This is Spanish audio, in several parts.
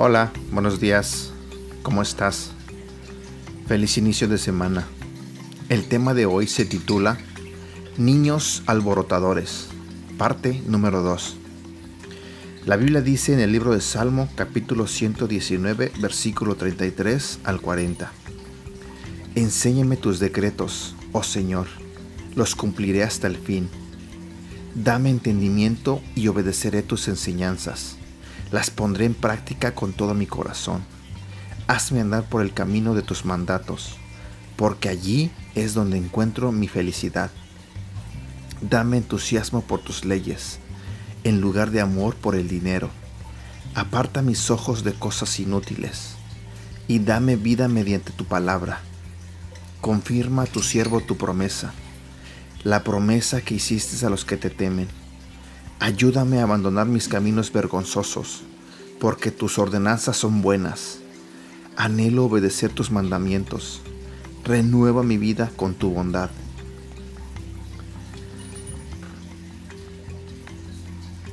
Hola, buenos días. ¿Cómo estás? Feliz inicio de semana. El tema de hoy se titula Niños alborotadores, parte número 2. La Biblia dice en el libro de Salmo capítulo 119 versículo 33 al 40. Enséñame tus decretos, oh Señor, los cumpliré hasta el fin. Dame entendimiento y obedeceré tus enseñanzas las pondré en práctica con todo mi corazón. Hazme andar por el camino de tus mandatos, porque allí es donde encuentro mi felicidad. Dame entusiasmo por tus leyes, en lugar de amor por el dinero. Aparta mis ojos de cosas inútiles, y dame vida mediante tu palabra. Confirma a tu siervo tu promesa, la promesa que hiciste a los que te temen Ayúdame a abandonar mis caminos vergonzosos, porque tus ordenanzas son buenas. Anhelo obedecer tus mandamientos. Renueva mi vida con tu bondad.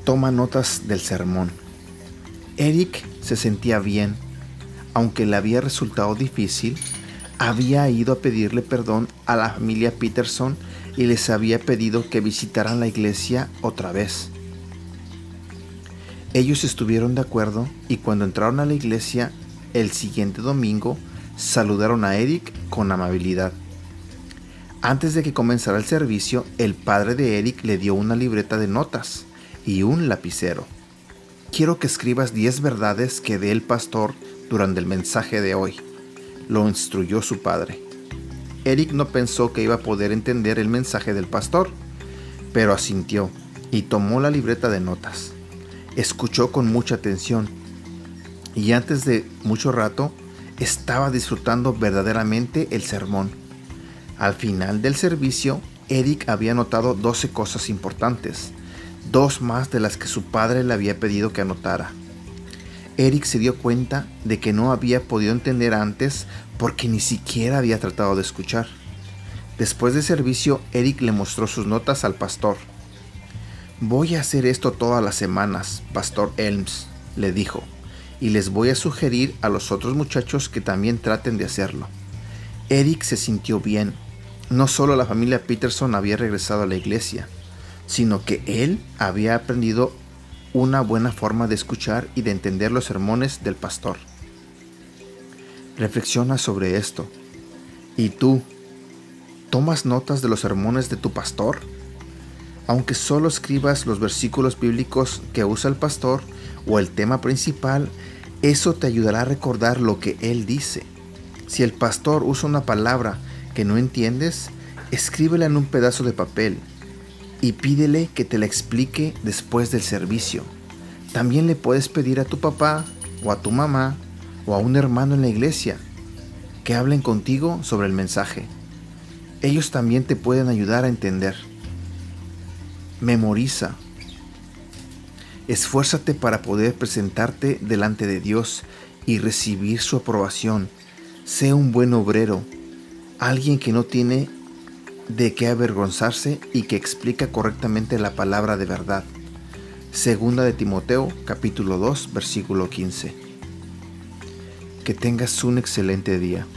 Toma notas del sermón. Eric se sentía bien, aunque le había resultado difícil, había ido a pedirle perdón a la familia Peterson y les había pedido que visitaran la iglesia otra vez. Ellos estuvieron de acuerdo y cuando entraron a la iglesia el siguiente domingo saludaron a Eric con amabilidad. Antes de que comenzara el servicio, el padre de Eric le dio una libreta de notas y un lapicero. Quiero que escribas 10 verdades que dé el pastor durante el mensaje de hoy, lo instruyó su padre. Eric no pensó que iba a poder entender el mensaje del pastor, pero asintió y tomó la libreta de notas escuchó con mucha atención y antes de mucho rato estaba disfrutando verdaderamente el sermón. Al final del servicio, Eric había notado 12 cosas importantes, dos más de las que su padre le había pedido que anotara. Eric se dio cuenta de que no había podido entender antes porque ni siquiera había tratado de escuchar. Después del servicio, Eric le mostró sus notas al pastor. Voy a hacer esto todas las semanas, Pastor Elms, le dijo, y les voy a sugerir a los otros muchachos que también traten de hacerlo. Eric se sintió bien. No solo la familia Peterson había regresado a la iglesia, sino que él había aprendido una buena forma de escuchar y de entender los sermones del pastor. Reflexiona sobre esto. ¿Y tú? ¿Tomas notas de los sermones de tu pastor? Aunque solo escribas los versículos bíblicos que usa el pastor o el tema principal, eso te ayudará a recordar lo que él dice. Si el pastor usa una palabra que no entiendes, escríbela en un pedazo de papel y pídele que te la explique después del servicio. También le puedes pedir a tu papá o a tu mamá o a un hermano en la iglesia que hablen contigo sobre el mensaje. Ellos también te pueden ayudar a entender. Memoriza. Esfuérzate para poder presentarte delante de Dios y recibir su aprobación. Sé un buen obrero, alguien que no tiene de qué avergonzarse y que explica correctamente la palabra de verdad. Segunda de Timoteo, capítulo 2, versículo 15. Que tengas un excelente día.